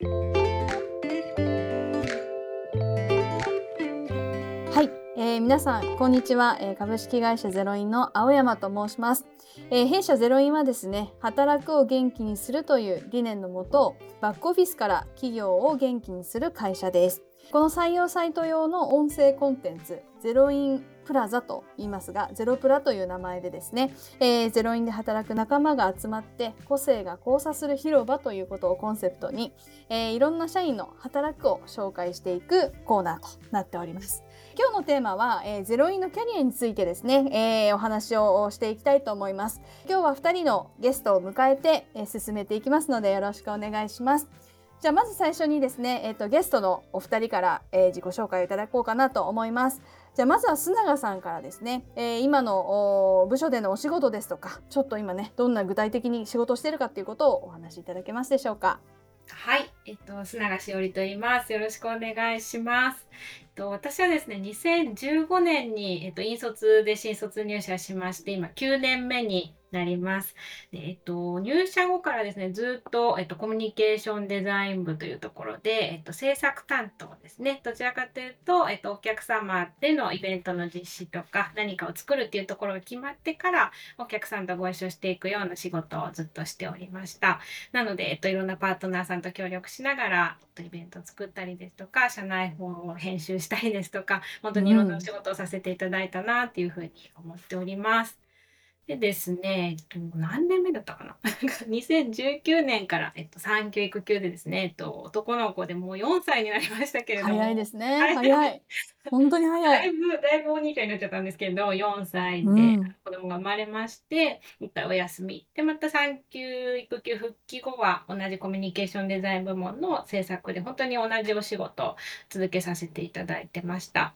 はい、えー、皆さんこんにちは、えー、株式会社ゼロインの青山と申します、えー、弊社ゼロインはですね働くを元気にするという理念のもとバックオフィスから企業を元気にする会社です。この採用サイト用の音声コンテンツゼロインプラザと言いますがゼロプラという名前でですね、えー、ゼロインで働く仲間が集まって個性が交差する広場ということをコンセプトに、えー、いろんな社員の働くを紹介していくコーナーとなっております。今日のテーマは、えー、ゼロインのキャリアについてですね、えー、お話をしていきたいと思います。今日は2人のゲストを迎えて、えー、進めていきますのでよろしくお願いします。じゃあまず最初にですね、えーと、ゲストのお二人から、えー、自己紹介をいただこうかなと思います。じゃあまずは須永さんからですね、えー、今の部署でのお仕事ですとかちょっと今ねどんな具体的に仕事をしてるかっていうことをお話しいただけますでしょうか。はい、えっと、須永しおりと言います。よろしくお願いします。えっと、私はですね、2015年に、えっと、引率で新卒入社しまして、今9年目になります。でえっと、入社後からですね、ずっと、えっと、コミュニケーションデザイン部というところで、えっと、制作担当ですね。どちらかというと、えっと、お客様でのイベントの実施とか、何かを作るっていうところが決まってから、お客さんとご一緒していくような仕事をずっとしておりました。なので、えっと、いろんなパートナーさんと協力しながら、えっとイベントを作ったりですとか、社内本を編集したりですとか、本当にいろんなお仕事をさせていただいたなっていうふうに思っております。でですね、えっと、何年目だったかな？2019年から、えっと、産休育休でですね、えっと、男の子でもう4歳になりましたけれども。早いですね。早い。本当に早い。だいぶ、だいぶお兄ちゃんになっちゃったんですけど、4歳で子供が生まれまして、一回お休み。で、また産休育休復帰後は同じコミュニケーションデザイン部門の制作で、本当に同じお仕事を続けさせていただいてました。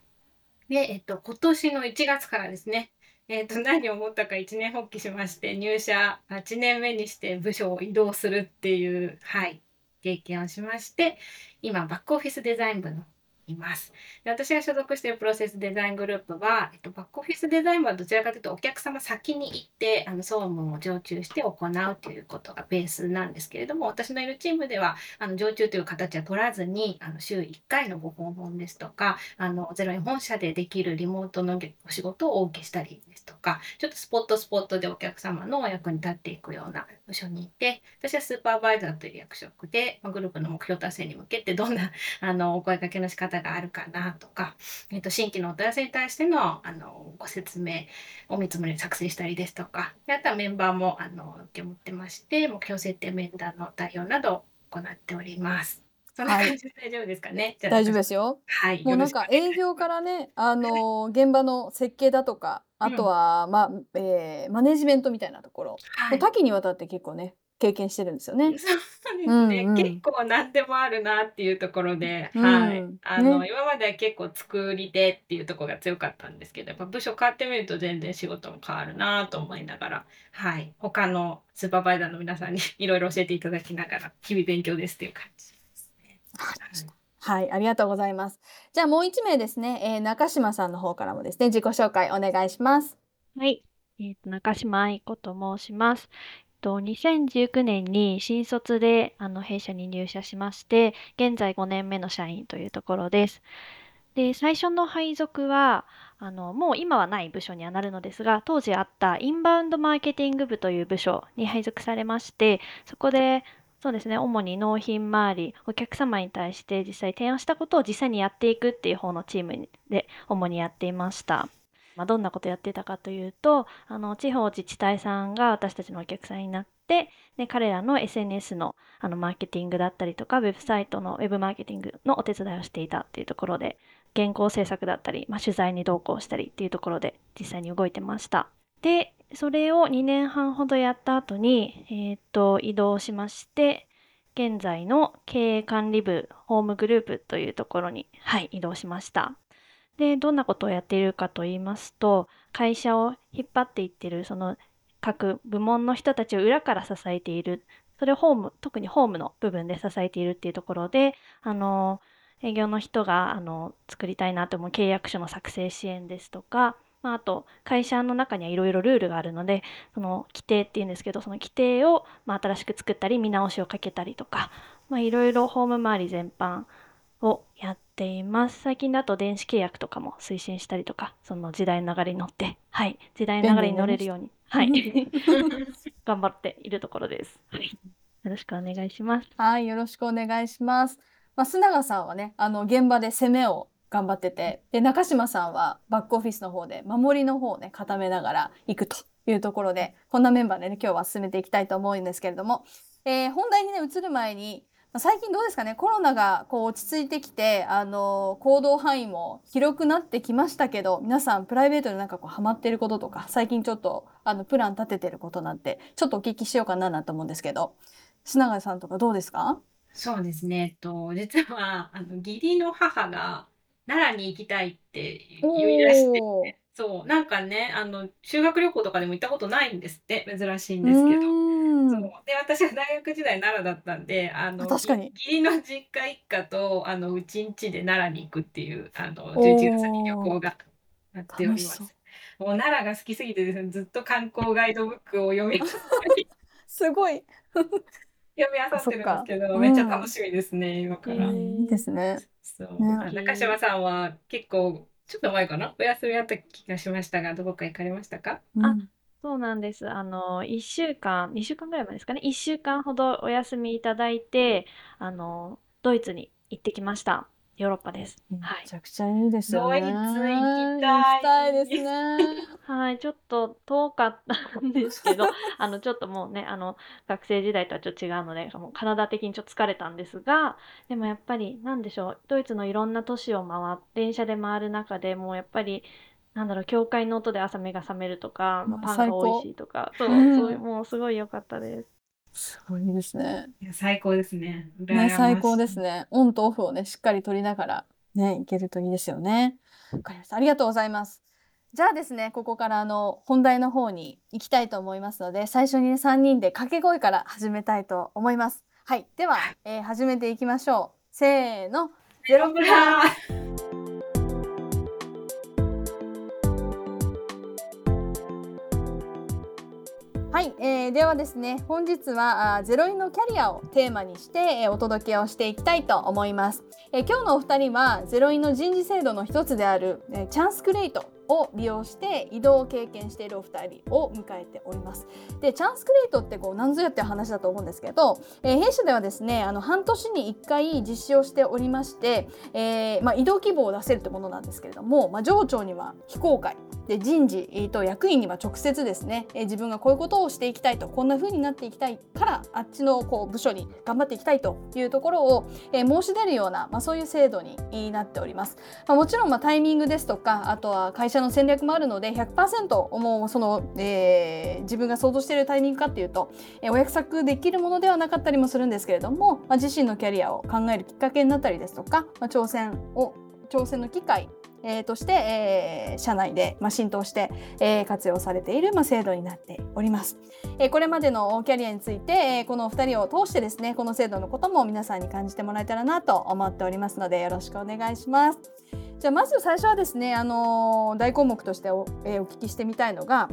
で、えっと、今年の1月からですね、えっと、何を思ったか一年発起しまして、入社8年目にして部署を移動するっていう、はい、経験をしまして、今、バックオフィスデザイン部のいます。で私が所属しているプロセスデザイングループは、えっと、バックオフィスデザインはどちらかというとお客様先に行ってあの総務を常駐して行うということがベースなんですけれども私のいるチームではあの常駐という形は取らずにあの週1回のご訪問ですとかあのゼロ円本社でできるリモートのお仕事をお受けしたりですとかちょっとスポットスポットでお客様のお役に立っていくような部署にいて私はスーパーバイザーという役職で、まあ、グループの目標達成に向けてどんなあのお声かけの仕方があるかなとか、えー、と新規のお問い合わせに対してのあのご説明を見積もり作成したりですとかであとはメンバーもあの受け持ってまして目標設定面談の対応などを行っております。そんな感じで大丈夫ですかね？はい、大丈夫ですよ。はい。もうなんか営業からね、あの現場の設計だとか、あとは、うん、まあ、えー、マネジメントみたいなところ、はい、多岐にわたって結構ね、経験してるんですよね。そうですね、うんうん、結構何でもあるなっていうところで、うん、はい、あの、ね、今までは結構作り手っていうところが強かったんですけどやっぱ部署変わってみると全然仕事も変わるなと思いながら、はい、他のスーパーバイザーの皆さんに いろいろ教えていただきながら日々勉強ですっていう感じですね。はい、ありがとうございます。じゃあもう一名ですね、えー、中島さんの方からもですね、自己紹介お願いします。はい、えーと、中島愛子と申します。と、2019年に新卒であの弊社に入社しまして、現在5年目の社員というところです。で、最初の配属は、あのもう今はない部署にはなるのですが、当時あったインバウンドマーケティング部という部署に配属されまして、そこでそうですね、主に納品周り、お客様に対して実際提案したことを実際にやっていくっていう方のチームで主にやっていました。まあ、どんなことやってたかというとあの地方自治体さんが私たちのお客さんになってで彼らの SNS のあのマーケティングだったりとかウェブサイトのウェブマーケティングのお手伝いをしていたっていうところで原稿制作だったり、まあ、取材に同行したりっていうところで実際に動いてました。でそれを2年半ほどやった後に、えー、っと移動しまして現在の経営管理部ホームグループというところに、はい、移動しました。で、どんなことをやっているかと言いますと、会社を引っ張っていってる、その各部門の人たちを裏から支えている、それをホーム、特にホームの部分で支えているっていうところで、あの、営業の人が、あの、作りたいなと思う契約書の作成支援ですとか、まあ、あと会社の中にはいろいろルールがあるのでその規定っていうんですけどその規定をまあ新しく作ったり見直しをかけたりとかまあ、いろいろホーム周り全般をやっています。最近だと電子契約とかも推進したりとか、その時代の流れに乗って、はい、時代の流れに乗れるように、はい、頑張っているところです。はい、よろしくお願いします。はい、よろしくお願いします。まあ、須永さんはね、あの現場で攻めを頑張ってて、で中島さんはバックオフィスの方で守りの方をね固めながら行くというところで、こんなメンバーでね今日は進めていきたいと思うんですけれども、えー、本題にね移る前に最近どうですかね？コロナがこう落ち着いてきて、あの行動範囲も広くなってきましたけど皆さんプライベートでなんかこうハマってることとか最近ちょっとあのプラン立ててることなんてちょっとお聞きしようかななと思うんですけど品川さんとかどうですか？そうですね。えっと、実は、あの、義理の母が奈良に行きたいって言い出して、そう、なんかね、あの、修学旅行とかでも行ったことないんですって、珍しいんですけど。そう。で、私は大学時代奈良だったんで、あの、確かに。義理の実家一家と、あの、うちんちで奈良に行くっていう、あの、11月に旅行がなっております。もう奈良が好きすぎてですね、ずっと観光ガイドブックを読み すごい。読み漁ってるんですけど、めっちゃ楽しみですね、今から。いいですね。そう。ね、中島さんは結構、ちょっと前かな？お休みあった気がしましたが、どこか行かれましたか、あ、そうなんです。あの、1週間、2週間ぐらい前ですかね？1週間ほどお休みいただいて、あの、ドイツに行ってきました。ヨーロッパです。はい。めちゃくちゃいいですよね。ドイツ行きたい。行きたいですね。はい、ちょっと遠かったんですけど、あの、ちょっともうね、あの、学生時代とはちょっと違うので、もう体的にちょっと疲れたんですが、でもやっぱり、なんでしょう、ドイツのいろんな都市を回って、電車で回る中でもうやっぱり、なんだろう、教会の音で朝目が覚めるとか、まあ、パンが美味しいとか、そう、そう、もうすごい良かったです。すごいですね。いや、最高ですね。ね、最高ですね。オンとオフをね、しっかり取りながらね、いけるといいですよね。わかりました。ありがとうございます。じゃあですね、ここからあの本題の方に行きたいと思いますので、最初にね、3人で掛け声から始めたいと思います。はい。では、えー、始めていきましょう。せーの。ゼロプラえー、ではですね本日はあゼロイのキャリアをテーマにして、えー、お届けをしていきたいと思います、えー、今日のお二人はゼロイの人事制度の一つである、えー、チャンスクレートを利用して移動を経験しているお二人を迎えております。でチャンスクレートってこう何ぞやっていう話だと思うんですけど、えー、弊社ではですねあの半年に1回実施をしておりまして、えーまあ、移動希望を出せるってものなんですけれども、まあ、上長には非公開で人事と役員には直接ですね、自分がこういうことをしていきたいとこんな風になっていきたいからあっちのこう部署に頑張っていきたいというところを、申し出るような、まあ、そういう制度になっております。まあ、もちろんまあタイミングですとかあとは会社の戦略もあるので100%もうその、えー、自分が想像しているタイミングかっていうと、お約束できるものではなかったりもするんですけれども、まあ、自身のキャリアを考えるきっかけになったりですとか、まあ、挑戦を挑戦の機会えー、として、えー、社内で、まあ、浸透して、えー、活用されている、まあ、制度になっております。えー、これまでのキャリアについて、えー、このお2人を通してですねこの制度のことも皆さんに感じてもらえたらなと思っておりますのでよろしくお願いします。じゃあまず最初はですね、あのー、大項目としてお,、えー、お聞きしてみたいのが、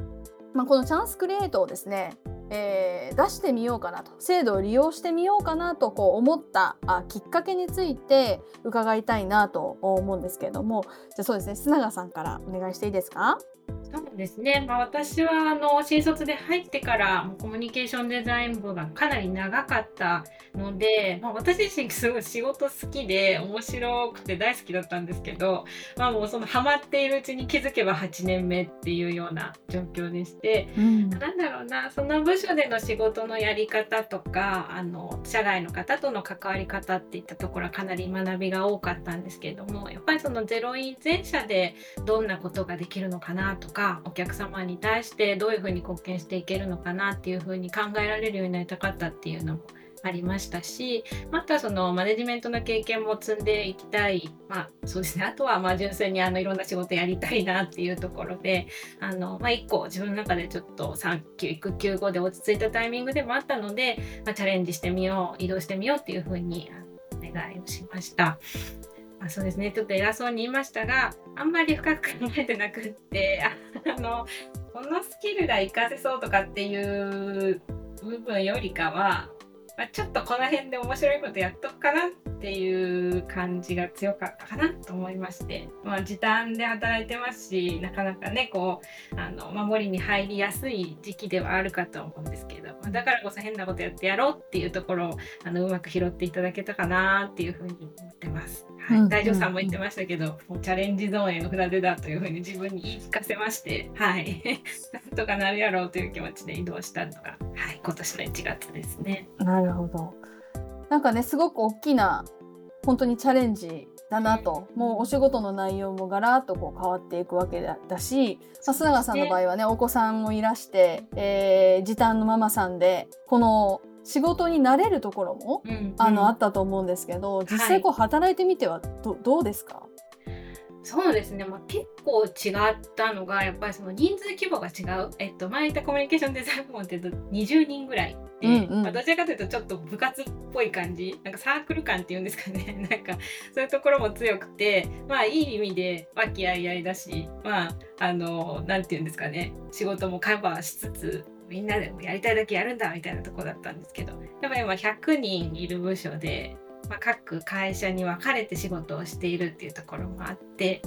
まあ、このチャンスクリエイトをですね、えー、出してみようかなと。制度を利用してみようかなとこう思ったあきっかけについて伺いたいなと思うんですけれども。じゃあそうですね。須永さんからお願いしていいですか？そうですね、まあ、私はあの新卒で入ってからコミュニケーションデザイン部がかなり長かったので、まあ、私自身すごい仕事好きで面白くて大好きだったんですけど、まあ、もうそのハマっているうちに気づけば8年目っていうような状況でして、うん、なんだろうなその部署での仕事のやり方とかあの社外の方との関わり方っていったところはかなり学びが多かったんですけれどもやっぱりそのゼロイン全社でどんなことができるのかなとかお客様に対してどういうふうに貢献していけるのかなっていうふうに考えられるようになりたかったっていうのもありましたしまたそのマネジメントの経験も積んでいきたい、まあ、そうですねあとはまあ純粋にあのいろんな仕事やりたいなっていうところであの、まあ、1個自分の中でちょっと産休育休後で落ち着いたタイミングでもあったので、まあ、チャレンジしてみよう移動してみようっていうふうにお願いをしました。あそうですね。ちょっと偉そうに言いましたがあんまり深く考えてなくって あのこのスキルが活かせそうとかっていう部分よりかはまあ、ちょっとこの辺で面白いことやっとくかなっていう感じが強かったかなと思いまして、まあ、時短で働いてますしなかなかねこうあの守りに入りやすい時期ではあるかと思うんですけど、まあ、だからこそ変なことやってやろうっていうところをあのうまく拾っていただけたかなっていうふうに思ってます。はい、大丈夫さんも言ってましたけど、もうチャレンジゾーンへの船出だというふうに自分に言い聞かせまして、はい、なんとかなるやろうという気持ちで移動したのが、はい、今年の1月ですね。なるほど。なんかねすごく大きな本当にチャレンジだなと、もうお仕事の内容もガラッとこう変わっていくわけだし須永さんの場合はねお子さんもいらして、えー、時短のママさんでこの仕事に慣れるところも、うんうん、あのあったと思うんですけど実際こう働いてみてはどはい、どうですか？そうですね、まあ、結構違ったのがやっぱりその人数規模が違う、えっと、前言ったコミュニケーションデザイン部門っていうと20人ぐらい。で、うんうん、まあ、どちらかというとちょっと部活っぽい感じ。なんかサークル感っていうんですかね。なんかそういうところも強くて。まあいい意味で和気あいあいだし。まああの何て言うんですかね。仕事もカバーしつつみんなでもやりたいだけやるんだみたいなとこだったんですけど。やっぱり今100人いる部署でまあ、各会社に分かれて仕事をしているっていうところもあって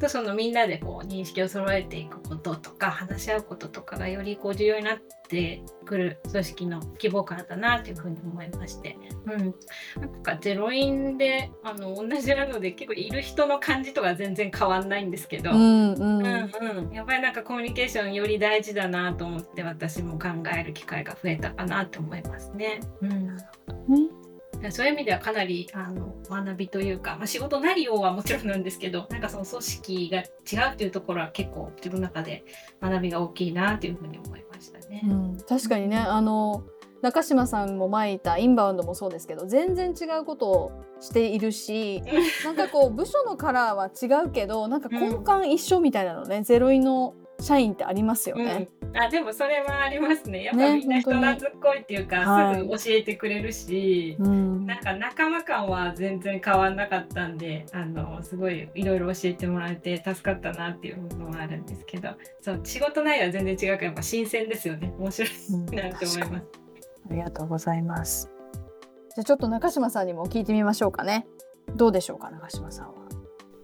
とそのみんなでこう認識を揃えていくこととか話し合うこととかがよりこう重要になってくる組織の規模感だなというふうに思いまして、うん、なんかゼロインであの同じなので結構いる人の感じとか全然変わんないんですけど、うんうん、うんうん、やっぱりなんかコミュニケーションより大事だなと思って私も考える機会が増えたかなと思いますね。うん、うんそういう意味ではかなりあの学びというか、まあ、仕事内容はもちろんなんですけどなんかその組織が違うというところは結構自分の中で学びが大きいなというふうに思いましたね。うん、確かにねあの中島さんも巻いたインバウンドもそうですけど全然違うことをしているし なんかこう部署のカラーは違うけどなんか根幹一緒みたいなのね、うん、ゼロイの社員ってありますよね。うん、あでもそれはありますね。やっぱみんな人懐っこいっていうか、ね、すぐ教えてくれるし、はい、なんか仲間感は全然変わんなかったんで、あのすごいいろいろ教えてもらえて助かったなっていうのはあるんですけど、そう仕事内容は全然違うからやっぱ新鮮ですよね。面白いなって思います。ありがとうございます。じゃあちょっと中島さんにも聞いてみましょうかね。どうでしょうか中島さんは。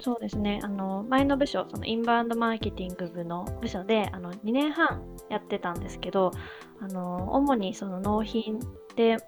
そうですね。あの、前の部署、そのインバウンドマーケティング部の部署で、あの、2年半やってたんですけど、あの、主にその納品で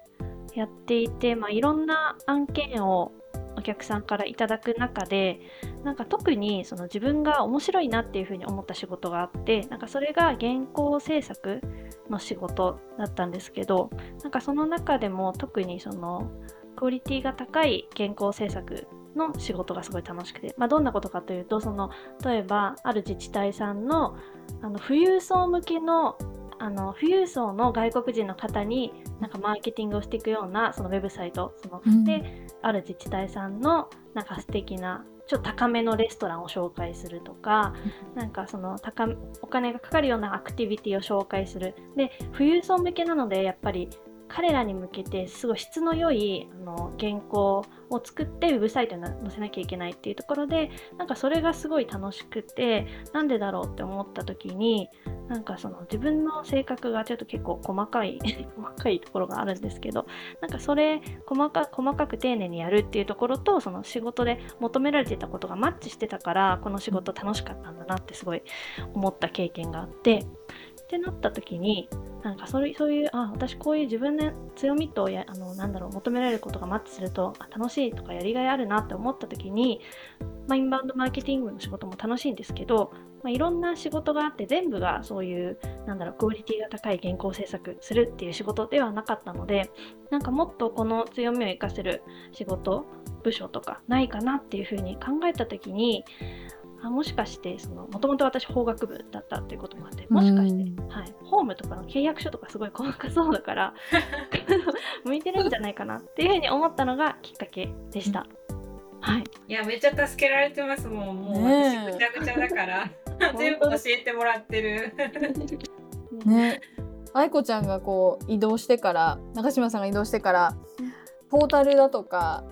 やっていて、まあ、いろんな案件をお客さんからいただく中でなんか特にその自分が面白いなっていうふうに思った仕事があってなんかそれが原稿制作の仕事だったんですけどなんかその中でも特にそのクオリティが高い原稿制作の仕事がすごい楽しくて、まあ、どんなことかというとその例えばある自治体さんのあの富裕層向けのあの富裕層の外国人の方になんかマーケティングをしていくようなそのウェブサイトその、うん、である自治体さんのなんか素敵なちょっと高めのレストランを紹介するとか、うん、なんかその高お金がかかるようなアクティビティを紹介する。で富裕層向けなのでやっぱり彼らに向けてすごい質の良いあの原稿を作ってウェブサイトに載せなきゃいけないっていうところでなんかそれがすごい楽しくてなんでだろうって思った時になんかその自分の性格がちょっと結構細かい 細かいところがあるんですけどなんかそれ細か細かく丁寧にやるっていうところとその仕事で求められてたことがマッチしてたからこの仕事楽しかったんだなってすごい思った経験があってってなった時になんかそういうそういうあ私こういう自分の強みとやあのなんだろう求められることがマッチするとあ楽しいとかやりがいあるなって思った時に、まあ、インバウンドマーケティングの仕事も楽しいんですけど、まあ、いろんな仕事があって全部がそういうなんだろうクオリティが高い原稿制作するっていう仕事ではなかったのでなんかもっとこの強みを生かせる仕事部署とかないかなっていうふうに考えた時にあもしかしてもともと私法学部だったっていうこともあってもしかして、はい、ホームとかの契約書とかすごい細かそうだから 向いてるんじゃないかなっていうふうに思ったのがきっかけでした。はい、いやめっちゃ助けられてますもんもう私ぐちゃぐちゃだから。全部教えてもらってる。ね。愛子ちゃんがこう移動してから中島さんが移動してからポータルだとか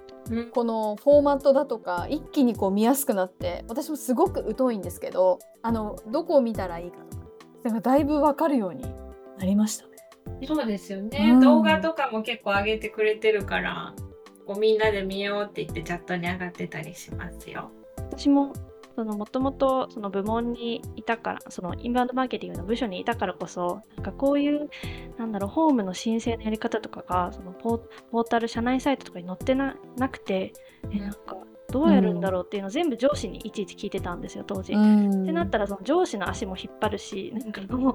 このフォーマットだとか一気にこう見やすくなって私もすごく疎いんですけどあのどこを見たらいいかとかなんかだいぶ分かるようになりましたね。そうですよね、うん、動画とかも結構上げてくれてるからこうみんなで見ようって言ってチャットに上がってたりしますよ。私もそのもともとその部門にいたからそのインバウンドマーケティングの部署にいたからこそなんかこういうなんだろうホームの申請のやり方とかがそのポータル社内サイトとかに載ってなくてえなんかどうやるんだろうっていうのを全部上司にいちいち聞いてたんですよ当時。ってなったらその上司の足も引っ張るしなんかもう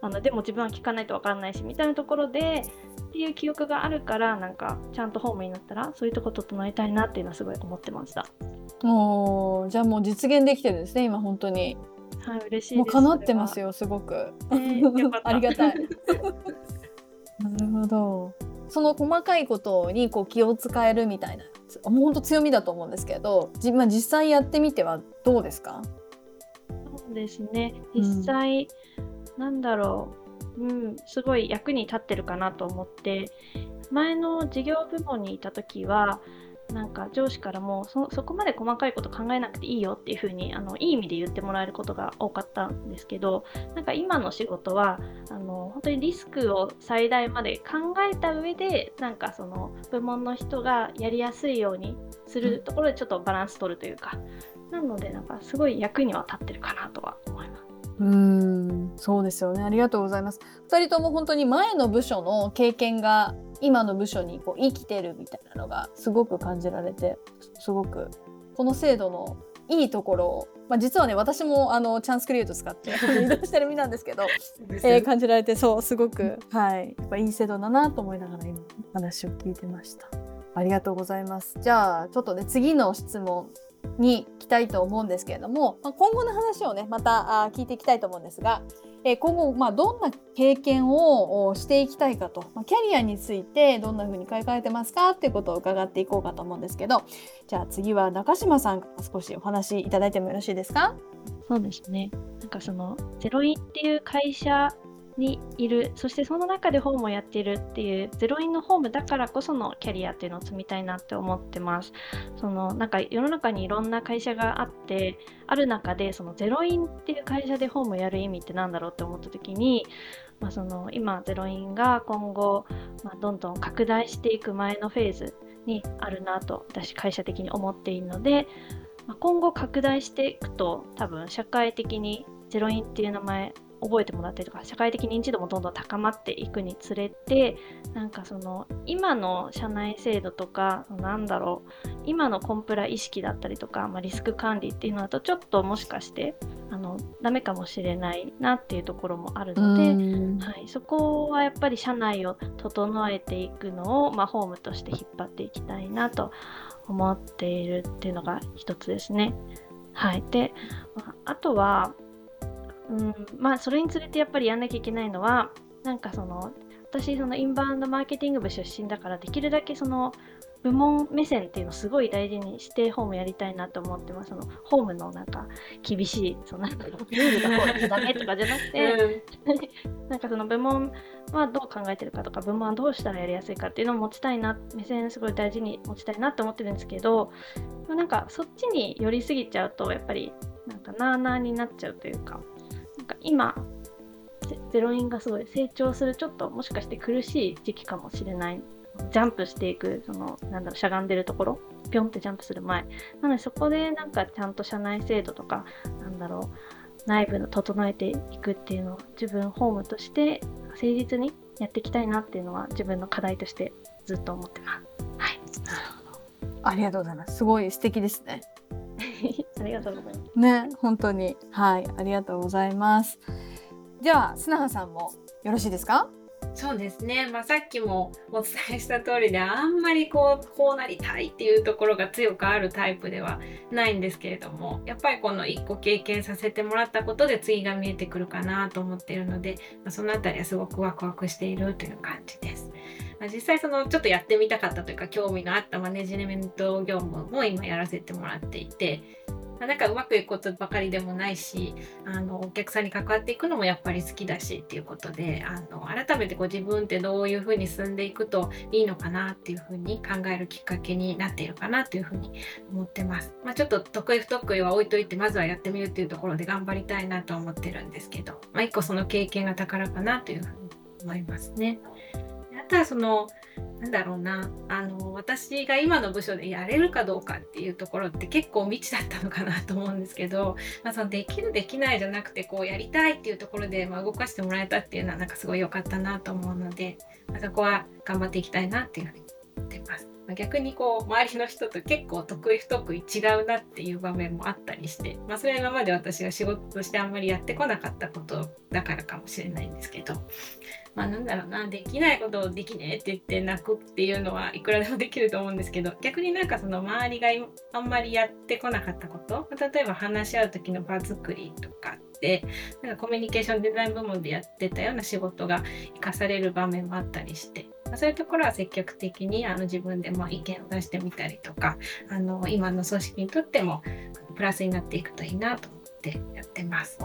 あのでも自分は聞かないと分からないしみたいなところでっていう記憶があるからなんかちゃんとホームになったらそういうとこ整えたいなっていうのはすごい思ってました。もうじゃあもう実現できてるんですね今本当に。はい嬉しいもう叶ってますよすごく。えー、ありがたい。なるほど。その細かいことにこう気を使えるみたいなもう本当強みだと思うんですけど、じまあ、実際やってみてはどうですか？そうですね実際、うん、なんだろう、うん、すごい役に立ってるかなと思って。前の事業部門にいた時はなんか上司からもそそこまで細かいこと考えなくていいよっていうふうにあのいい意味で言ってもらえることが多かったんですけどなんか今の仕事はあの本当にリスクを最大まで考えた上でなんかその部門の人がやりやすいようにするところでちょっとバランス取るというか、なのでなんかすごい役には立ってるかなとは思います。うんそうですよね。ありがとうございます。2人とも本当に前の部署の経験が今の部署にこう生きてるみたいなのがすごく感じられてすごくこの制度のいいところを、まあ、実はね私もあのチャンスクリエイト使って移動してる身なんですけど えー、感じられてそうすごく、はい、やっぱいい制度だなと思いながら今話を聞いてました。ありがとうございます。じゃあちょっとね次の質問に来たいと思うんですけれども、まあ、今後の話をねまたあ聞いていきたいと思うんですが、え、今後、まあ、どんな経験をしていきたいかと、まあ、キャリアについてどんな風に考えてますかっていうことを伺っていこうかと思うんですけどじゃあ次は中島さんから少しお話いただいてもよろしいですか？そうですね。なんかそのゼロイっていう会社にいるそしてその中でホームをやっているっていうゼロインのホームだからこそのキャリアっていうのを積みたいなって思ってます。そのなんか世の中にいろんな会社があってある中でそのゼロインっていう会社でホームをやる意味って何だろうって思った時にまあ、その今ゼロインが今後、まあ、どんどん拡大していく前のフェーズにあるなと私会社的に思っているので、まあ、今後拡大していくと多分社会的にゼロインっていう名前覚えてもらったりとか社会的認知度もどんどん高まっていくにつれてなんかその今の社内制度とかなんだろう今のコンプラ意識だったりとか、まあ、リスク管理っていうのだとちょっともしかしてあのダメかもしれないなっていうところもあるので、はい、そこはやっぱり社内を整えていくのを、まあ、ホームとして引っ張っていきたいなと思っているっていうのが一つですね。はい、で、まあ、あとはうん。まあそれにつれてやっぱりやんなきゃいけないのはなんかその私そのインバウンドマーケティング部出身だからできるだけその部門目線っていうのをすごい大事にしてホームやりたいなと思ってます。そのホームのなんか厳しいそのなんかルールがこうダメとかじゃなくて、なんかその部門はどう考えてるかとか部門はどうしたらやりやすいかっていうのを持ちたいな目線すごい大事に持ちたいなと思ってるんですけどなんかそっちに寄りすぎちゃうとやっぱりなんかなあなあになっちゃうというかか今ゼロインがすごい成長するちょっともしかして苦しい時期かもしれないジャンプしていくそのなんだろうしゃがんでるところぴょんってジャンプする前なのでそこでなんかちゃんと社内制度とかなんだろう内部の整えていくっていうのを自分ホームとして誠実にやっていきたいなっていうのは自分の課題としてずっと思ってます。はい。ありがとうございます。すごい素敵ですね。ありがとうございます。ね、本当に。はい、ありがとうございます。では、砂羽さんもよろしいですか？そうですね、まあ、さっきもお伝えした通りであんまりこうこうなりたいっていうところが強くあるタイプではないんですけれどもやっぱりこの1個経験させてもらったことで次が見えてくるかなと思っているので、まあ、その辺りはすごくワクワクしているという感じです。ま、実際そのちょっとやってみたかったというか興味のあったマネジメント業務も今やらせてもらっていてあ、なんかうまくいくことばかりでもないしあのお客さんに関わっていくのもやっぱり好きだしっていうことであの改めてこう自分ってどういうふうに進んでいくといいのかなっていうふうに考えるきっかけになっているかなというふうに思ってます。まあ、ちょっと得意不得意は置いといてまずはやってみるっていうところで頑張りたいなと思ってるんですけど、まあ、一個その経験が宝かなというふうに思いますね。たそのなんだろうなあの私が今の部署でやれるかどうかっていうところって結構未知だったのかなと思うんですけど、まあ、そのできるできないじゃなくてこうやりたいっていうところで、まあ、動かしてもらえたっていうのはなんかすごい良かったなと思うので、まあ、そこは頑張っていきたいなっていうふうにってます。まあ、逆にこう周りの人と結構得意不得意違うなっていう場面もあったりして、まあ、それは今まで私が仕事としてあんまりやってこなかったことだからかもしれないんですけど、まあ、なんだろうなできないことをできねえって言って泣くっていうのはいくらでもできると思うんですけど逆になんかその周りがあんまりやってこなかったこと例えば話し合う時の場作りとかっなんかコミュニケーションデザイン部門でやってたような仕事が生かされる場面もあったりしてそういうところは積極的にあの自分でも意見を出してみたりとかあの今の組織にとってもプラスになっていくといいなと思ってやってます。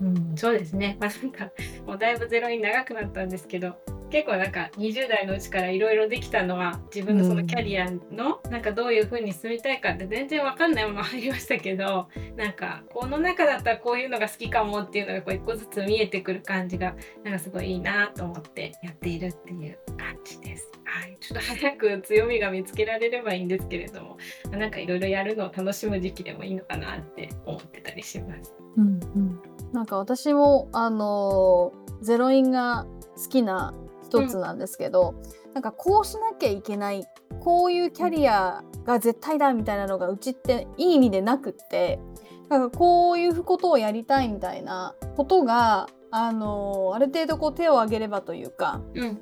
うん、そうですね。まあ、なんかもうだいぶゼロに長くなったんですけど、結構なんか20代のうちからいろいろできたのは自分のそのキャリアのなんかどういう風に進みたいかって全然わかんないまま入りましたけどなんかこの中だったらこういうのが好きかもっていうのがこう一個ずつ見えてくる感じがなんかすごいいいなと思ってやっているっていう感じです。はい、ちょっと早く強みが見つけられればいいんですけれどもなんかいろいろやるのを楽しむ時期でもいいのかなって思ってたりします。うんうん、なんか私もあのゼロインが好きな一つなんですけど、うん、なんかこうしなきゃいけないこういうキャリアが絶対だみたいなのがうちっていい意味でなくってなんかこういうことをやりたいみたいなことがあのある程度こう手を挙げればというか、うん、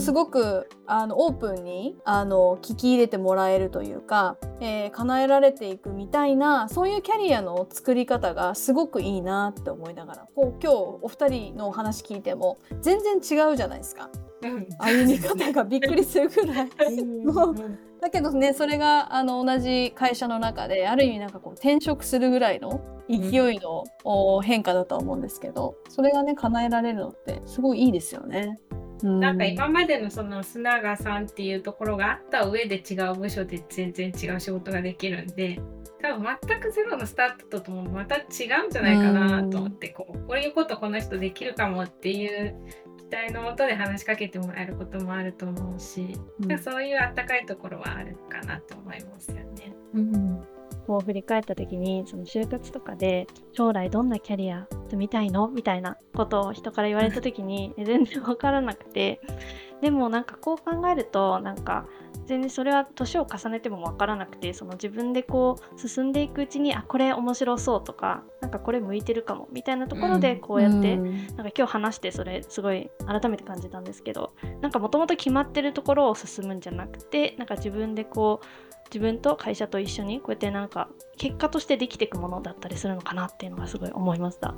すごくあのオープンにあの聞き入れてもらえるというか、えー、叶えられていくみたいなそういうキャリアの作り方がすごくいいなって思いながらこう今日お二人のお話聞いても全然違うじゃないですか。うん、歩み方が びっくりするぐらい。だけどねそれがあの同じ会社の中である意味なんかこう転職するぐらいの勢いの、うん、変化だと思うんですけどそれがね叶えられるのってすごいいいですよね。なんか今までのその須永さんっていうところがあった上で違う部署で全然違う仕事ができるんで多分全くゼロのスタートともまた違うんじゃないかなと思ってこうこういうことこの人できるかもっていう期待のもとで話しかけてもらえることもあると思うし、うん、そういうあったかいところはあるかなと思いますよね。うんこう振り返った時にその就活とかで将来どんなキャリア積みたいの？みたいなことを人から言われた時に全然分からなくて。でもなんかこう考えるとなんか全然それは年を重ねても分からなくてその自分でこう進んでいくうちにあこれ面白そうとかなんかこれ向いてるかもみたいなところでこうやって、うん、なんか今日話してそれすごい改めて感じたんですけどなんかもともと決まってるところを進むんじゃなくてなんか自分でこう自分と会社と一緒にこうやってなんか結果としてできていくものだったりするのかなっていうのがすごい思いました。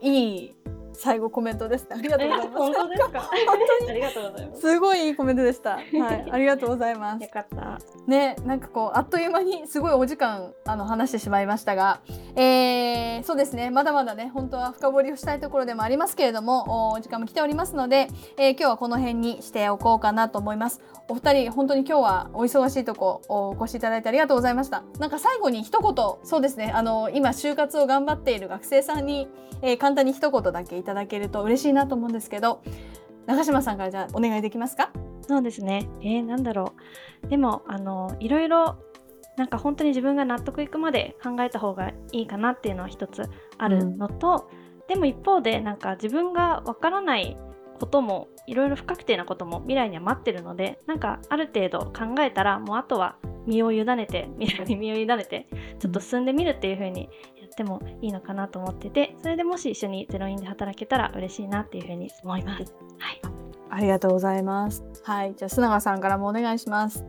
いい最後コメントです。ありがとうございます。本当ですか？本当にありがとうございます。すごいいいコメントでした。はい、ありがとうございます。よかった。ね、なんかこうあっという間にすごいお時間あの話してしまいましたが、えー、そうですね。まだまだね、本当は深掘りをしたいところでもありますけれども、お時間も来ておりますので、えー、今日はこの辺にしておこうかなと思います。お二人本当に今日はお忙しいとこお越しいただいてありがとうございました。なんか最後に一言、そうですね。あの今就活を頑張っている学生さんに、えー、簡単に一言だけいただけると嬉しいなと思うんですけど長島さんからじゃあお願いできますか？そうですね。えー、なんだろう。でもあのいろいろなんか本当に自分が納得いくまで考えた方がいいかなっていうのは一つあるのと、うん、でも一方でなんか自分がわからないこともいろいろ不確定なことも未来には待ってるのでなんかある程度考えたらもうあとは身を委ねて未来に身を委ねてちょっと進んでみるっていう風にってもいいのかなと思っててそれでもし一緒にゼロインで働けたら嬉しいなっていうふうに思います。はい、ありがとうございます。はい、じゃあ須永さんからもお願いします。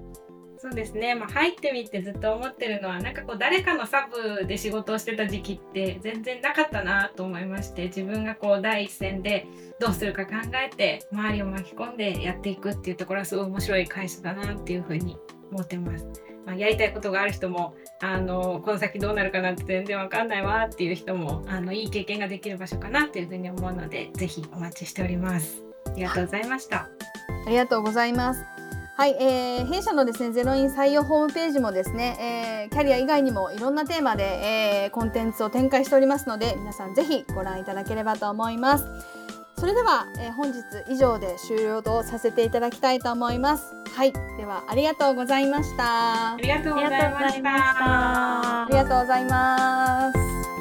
そうですね、まあ、入ってみてずっと思ってるのはなんかこう誰かのサブで仕事をしてた時期って全然なかったなと思いまして自分がこう第一線でどうするか考えて周りを巻き込んでやっていくっていうところはすごい面白い会社だなっていうふうに思ってます。ま、やりたいことがある人もあのこの先どうなるかなんて全然わかんないわっていう人もあのいい経験ができる場所かなというふうに思うのでぜひお待ちしております。ありがとうございました。ありがとうございます。はい、えー、弊社のですねゼロイン採用ホームページもですね、えー、キャリア以外にもいろんなテーマで、えー、コンテンツを展開しておりますので皆さんぜひご覧いただければと思います。そそれでは、えー、本日以上で終了とさせていただきたいと思います。はい、ではありがとうございました。ありがとうございました。ありがとうございます。